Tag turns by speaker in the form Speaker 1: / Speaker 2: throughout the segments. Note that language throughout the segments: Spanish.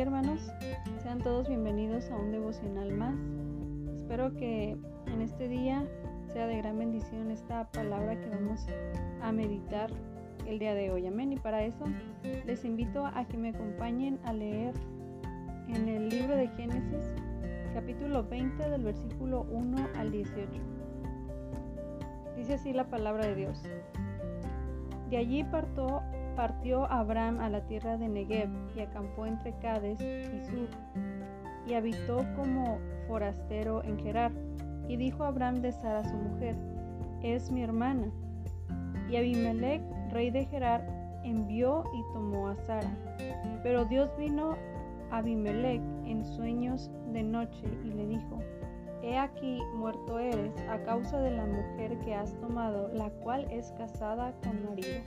Speaker 1: hermanos. Sean todos bienvenidos a un devocional más. Espero que en este día sea de gran bendición esta palabra que vamos a meditar el día de hoy. Amén. Y para eso les invito a que me acompañen a leer en el libro de Génesis, capítulo 20 del versículo 1 al 18. Dice así la palabra de Dios. De allí partó partió Abraham a la tierra de Negev y acampó entre Cades y Sur, y habitó como forastero en Gerar. Y dijo Abraham de Sara su mujer, es mi hermana. Y Abimelech, rey de Gerar, envió y tomó a Sara. Pero Dios vino a Abimelech en sueños de noche y le dijo, He aquí muerto eres a causa de la mujer que has tomado, la cual es casada con marido.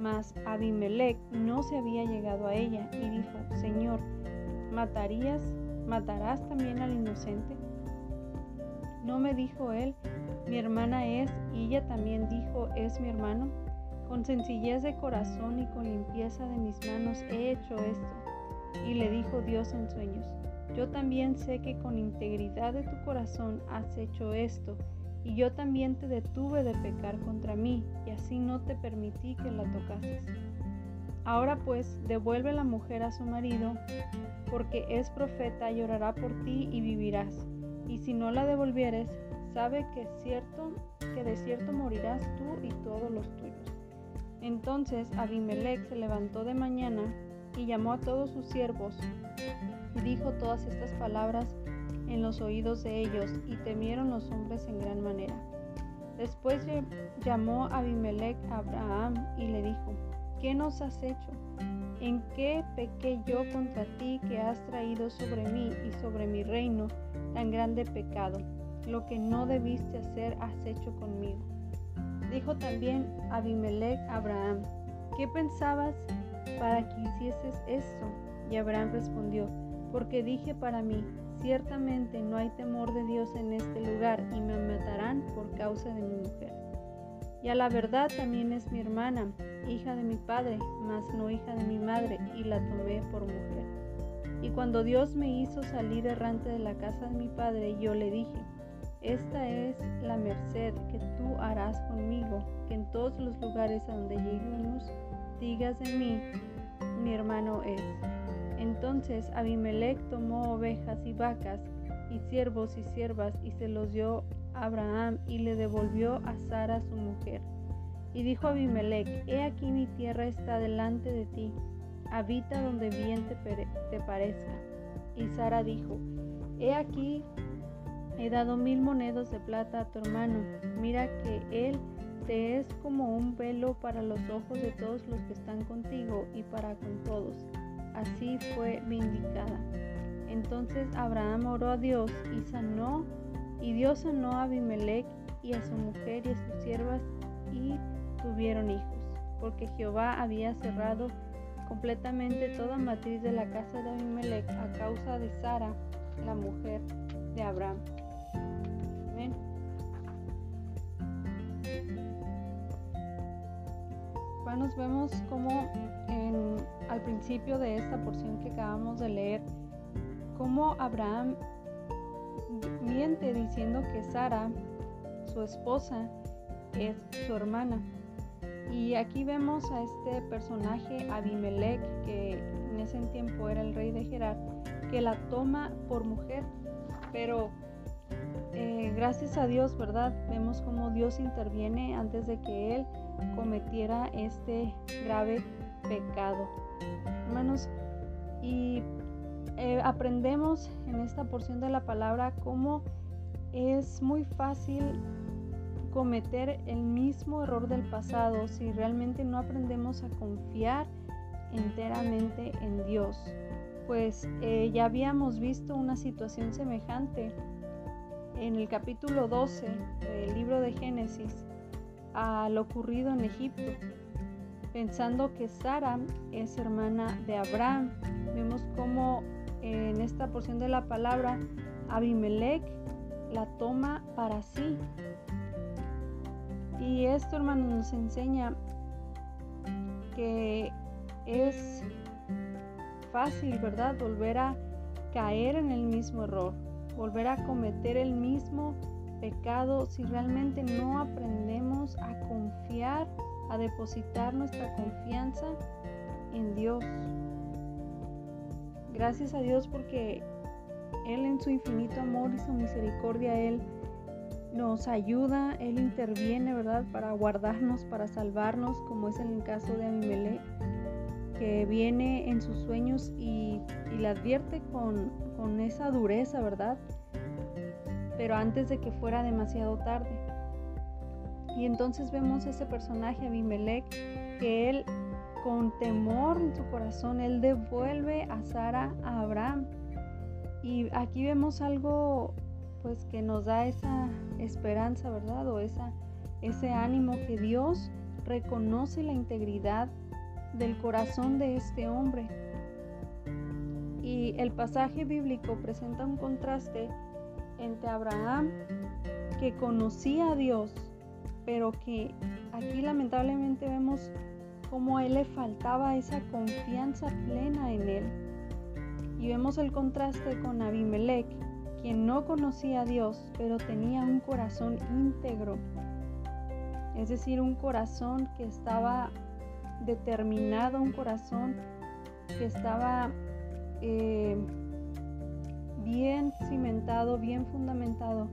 Speaker 1: Mas Abimelech no se había llegado a ella y dijo, Señor, ¿matarías, matarás también al inocente? ¿No me dijo él, mi hermana es, y ella también dijo, es mi hermano? Con sencillez de corazón y con limpieza de mis manos he hecho esto. Y le dijo Dios en sueños, yo también sé que con integridad de tu corazón has hecho esto y yo también te detuve de pecar contra mí, y así no te permití que la tocases. Ahora pues, devuelve la mujer a su marido, porque es profeta, llorará por ti y vivirás. Y si no la devolvieres, sabe que cierto que de cierto morirás tú y todos los tuyos. Entonces Abimelech se levantó de mañana y llamó a todos sus siervos y dijo todas estas palabras en los oídos de ellos, y temieron los hombres en gran manera. Después llamó Abimelech a Abraham y le dijo, ¿qué nos has hecho? ¿En qué pequé yo contra ti que has traído sobre mí y sobre mi reino tan grande pecado? Lo que no debiste hacer has hecho conmigo. Dijo también Abimelech a Abraham, ¿qué pensabas para que hicieses esto? Y Abraham respondió, porque dije para mí, Ciertamente no hay temor de Dios en este lugar y me matarán por causa de mi mujer. Y a la verdad también es mi hermana, hija de mi padre, mas no hija de mi madre, y la tomé por mujer. Y cuando Dios me hizo salir errante de la casa de mi padre, yo le dije, esta es la merced que tú harás conmigo, que en todos los lugares a donde lleguemos digas de mí, mi hermano es. Entonces Abimelech tomó ovejas y vacas y siervos y siervas y se los dio a Abraham y le devolvió a Sara su mujer. Y dijo Abimelech, he aquí mi tierra está delante de ti, habita donde bien te, te parezca. Y Sara dijo, he aquí he dado mil monedas de plata a tu hermano, mira que él te es como un velo para los ojos de todos los que están contigo y para con todos así fue vindicada. Entonces Abraham oró a Dios y sanó, y Dios sanó a Abimelech y a su mujer y a sus siervas y tuvieron hijos, porque Jehová había cerrado completamente toda matriz de la casa de Abimelech a causa de Sara, la mujer de Abraham. Nos vemos como al principio de esta porción que acabamos de leer, cómo Abraham miente diciendo que Sara, su esposa, es su hermana. Y aquí vemos a este personaje Abimelech, que en ese tiempo era el rey de Gerar, que la toma por mujer. Pero eh, gracias a Dios, ¿verdad? Vemos cómo Dios interviene antes de que él cometiera este grave pecado. Hermanos, y eh, aprendemos en esta porción de la palabra cómo es muy fácil cometer el mismo error del pasado si realmente no aprendemos a confiar enteramente en Dios. Pues eh, ya habíamos visto una situación semejante en el capítulo 12 del libro de Génesis a lo ocurrido en Egipto, pensando que Sara es hermana de Abraham. Vemos cómo en esta porción de la palabra Abimelech la toma para sí. Y esto, hermano, nos enseña que es fácil, ¿verdad? Volver a caer en el mismo error, volver a cometer el mismo pecado si realmente no aprendemos a confiar, a depositar nuestra confianza en Dios. Gracias a Dios porque Él en su infinito amor y su misericordia, Él nos ayuda, Él interviene, ¿verdad? Para guardarnos, para salvarnos, como es en el caso de Abimelech, que viene en sus sueños y, le advierte con, con esa dureza, ¿verdad? Pero antes de que fuera demasiado tarde. Y entonces vemos ese personaje, Abimelech, que él con temor en su corazón, él devuelve a Sara a Abraham. Y aquí vemos algo pues que nos da esa esperanza, ¿verdad? O esa, ese ánimo que Dios reconoce la integridad del corazón de este hombre. Y el pasaje bíblico presenta un contraste entre Abraham, que conocía a Dios, pero que aquí lamentablemente vemos cómo a él le faltaba esa confianza plena en él. Y vemos el contraste con Abimelech, quien no conocía a Dios, pero tenía un corazón íntegro, es decir, un corazón que estaba determinado, un corazón que estaba eh, bien cimentado, bien fundamentado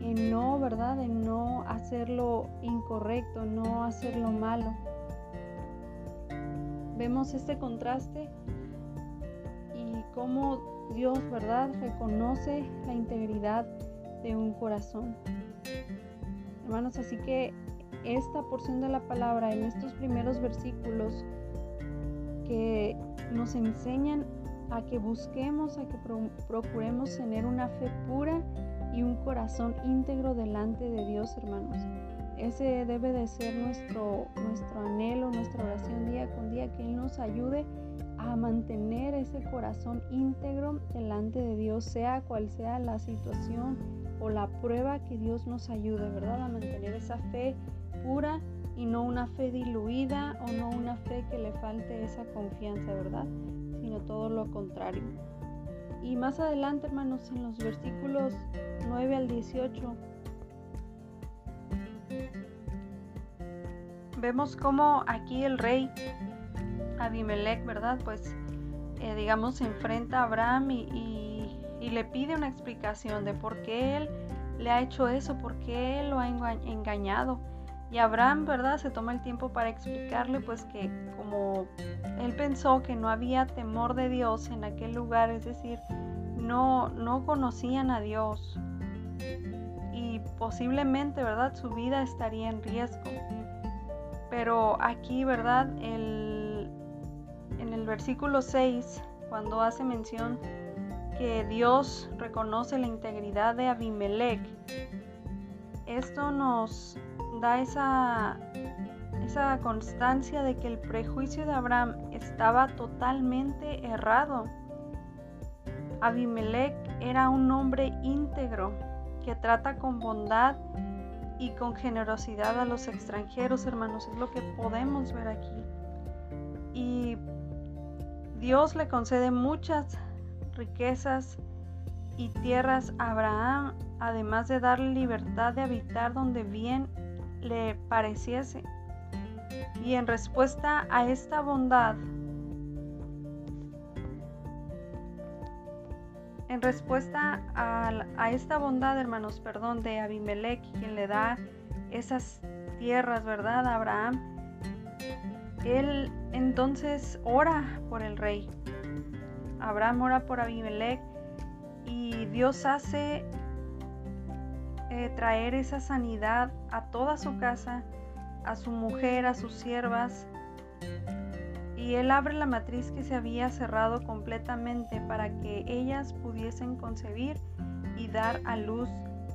Speaker 1: en no, ¿verdad? En no hacerlo incorrecto, no hacerlo malo. Vemos este contraste y cómo Dios, ¿verdad? Reconoce la integridad de un corazón. Hermanos, así que esta porción de la palabra en estos primeros versículos que nos enseñan a que busquemos, a que procuremos tener una fe pura y un corazón íntegro delante de Dios, hermanos. Ese debe de ser nuestro, nuestro anhelo, nuestra oración día con día, que Él nos ayude a mantener ese corazón íntegro delante de Dios, sea cual sea la situación o la prueba que Dios nos ayude, ¿verdad? A mantener esa fe pura y no una fe diluida o no una fe que le falte esa confianza, ¿verdad? Sino todo lo contrario. Y más adelante, hermanos, en los versículos 9 al 18, vemos cómo aquí el rey Abimelech, ¿verdad? Pues eh, digamos se enfrenta a Abraham y, le pide una explicación de por qué él le ha hecho eso, por qué él lo ha engañado. Y Abraham, ¿verdad? Se toma el tiempo para explicarle pues que como él pensó que no había temor de Dios en aquel lugar, es decir, no, no conocían a Dios y posiblemente, ¿verdad? Su vida estaría en riesgo. Pero aquí, ¿verdad? El en el versículo 6, cuando hace mención que Dios reconoce la integridad de Abimelech, esto nos da esa, esa constancia de que el prejuicio de Abraham estaba totalmente errado. Abimelech era un hombre íntegro que trata con bondad y con generosidad a los extranjeros, hermanos, es lo que podemos ver aquí. Y Dios le concede muchas riquezas y tierras a Abraham, además de darle libertad de habitar donde bien le pareciese. Y en respuesta a esta bondad, en respuesta a, esta bondad, hermanos, perdón, de Abimelech, quien le da esas tierras, ¿verdad? Abraham, él entonces ora por el rey. Abraham ora por Abimelech y Dios hace eh, traer esa sanidad a toda su casa, a su mujer, a sus siervas. Y él abre la matriz que se había cerrado completamente para que ellas pudiesen concebir y dar a luz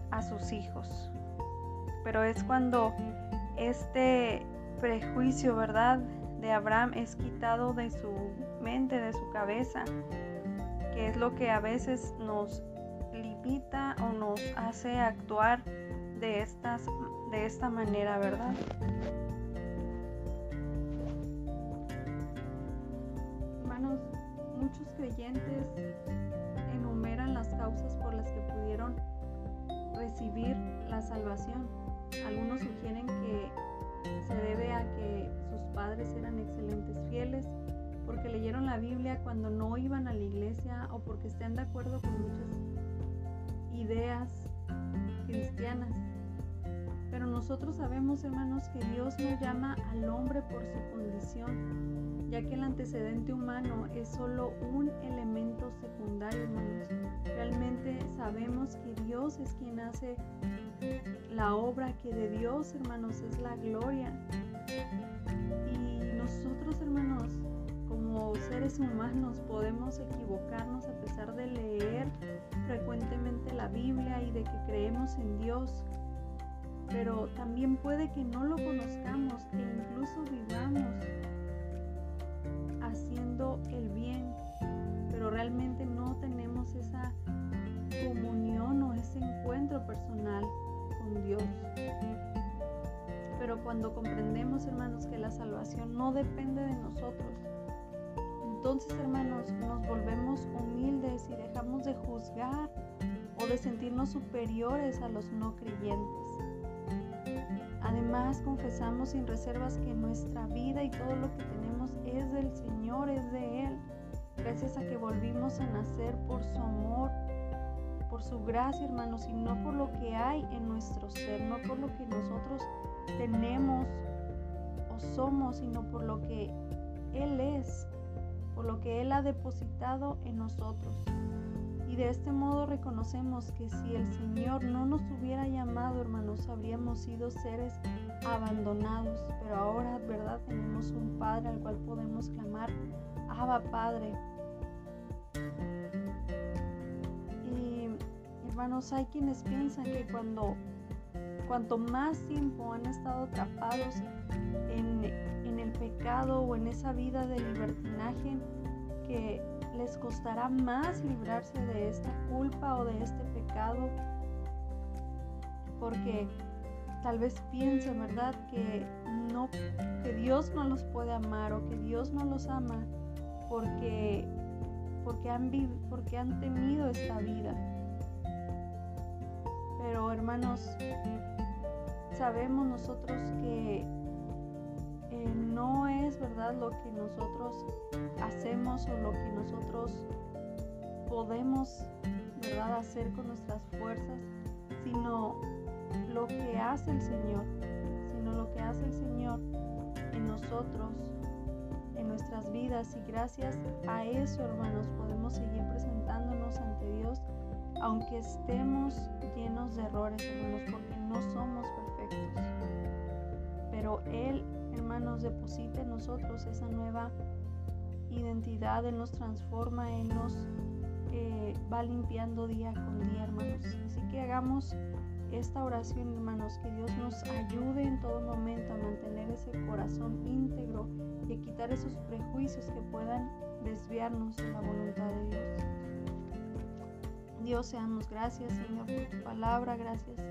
Speaker 1: a sus hijos. Pero es cuando este prejuicio, ¿verdad? de Abraham es quitado de su mente, de su cabeza, que es lo que a veces nos limita o nos hace actuar de, estas, de esta manera, ¿verdad? Hermanos, muchos creyentes enumeran las causas por las que pudieron recibir la salvación. Algunos sugieren que se debe a que sus padres eran excelentes fieles, porque leyeron la Biblia cuando no iban a la iglesia o porque estén de acuerdo con muchas ideas cristianas. Pero nosotros sabemos, hermanos, que Dios no llama al hombre por su condición, ya que el antecedente humano es solo un elemento secundario, hermanos. Realmente sabemos que Dios es quien hace la obra, que de Dios, hermanos, es la gloria. Y nosotros, hermanos, como seres humanos podemos equivocarnos a pesar de leer frecuentemente la Biblia y de que creemos en Dios, pero también puede que no lo conozcamos e incluso vivamos haciendo el bien, pero realmente no tenemos esa comunión o ese encuentro personal con Dios. Pero cuando comprendemos, hermanos, que la salvación no depende de nosotros, entonces, hermanos, nos volvemos humildes y dejamos de juzgar o de sentirnos superiores a los no creyentes. Además, confesamos sin reservas que nuestra vida y todo lo que tenemos es del Señor, es de Él, gracias a que volvimos a nacer por su amor, por su gracia, hermanos, y no por lo que hay en nuestro ser, no por lo que nosotros tenemos o somos, sino por lo que Él es por lo que Él ha depositado en nosotros. De este modo reconocemos que si el Señor no nos hubiera llamado, hermanos, habríamos sido seres abandonados. Pero ahora, ¿verdad? Tenemos un Padre al cual podemos clamar, Abba Padre. Y hermanos, hay quienes piensan que cuando cuanto más tiempo han estado atrapados en el pecado o en esa vida de libertinaje que les costará más librarse de esta culpa o de este pecado porque tal vez piensen, ¿verdad? Que no que Dios no los puede amar o que Dios no los ama porque porque han porque han temido esta vida. Pero hermanos, sabemos nosotros que no es verdad lo que nosotros hacemos o lo que nosotros podemos verdad hacer con nuestras fuerzas, sino lo que hace el Señor, sino lo que hace el Señor en nosotros, en nuestras vidas y gracias a eso, hermanos, podemos seguir presentándonos ante Dios aunque estemos llenos de errores, hermanos, porque no somos perfectos. Pero Él hermanos, deposita en nosotros esa nueva identidad, Él nos transforma, Él nos eh, va limpiando día con día, hermanos. Así que hagamos esta oración, hermanos, que Dios nos ayude en todo momento a mantener ese corazón íntegro y a quitar esos prejuicios que puedan desviarnos de la voluntad de Dios. Dios, seamos gracias, Señor, por tu palabra, gracias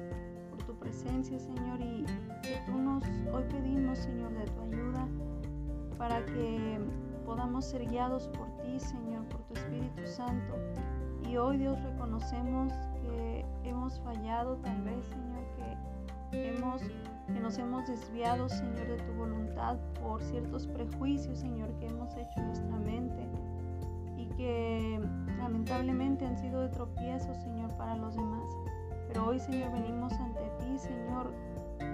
Speaker 1: tu presencia, Señor, y que tú nos hoy pedimos, Señor, de tu ayuda para que podamos ser guiados por ti, Señor, por tu Espíritu Santo. Y hoy, Dios, reconocemos que hemos fallado, tal vez, Señor, que hemos que nos hemos desviado, Señor, de tu voluntad por ciertos prejuicios, Señor, que hemos hecho en nuestra mente y que lamentablemente han sido de tropiezo, Señor, para los demás. Pero hoy, Señor, venimos ante ti, Señor,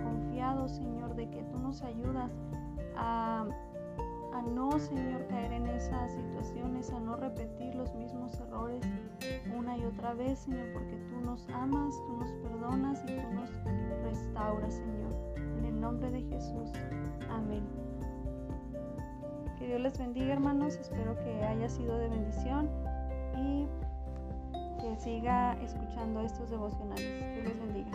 Speaker 1: confiados, Señor, de que tú nos ayudas a, a no, Señor, caer en esas situaciones, a no repetir los mismos errores una y otra vez, Señor, porque tú nos amas, tú nos perdonas y tú nos restauras, Señor. En el nombre de Jesús. Amén. Que Dios les bendiga, hermanos. Espero que haya sido de bendición y siga escuchando estos devocionales. Dios les bendiga.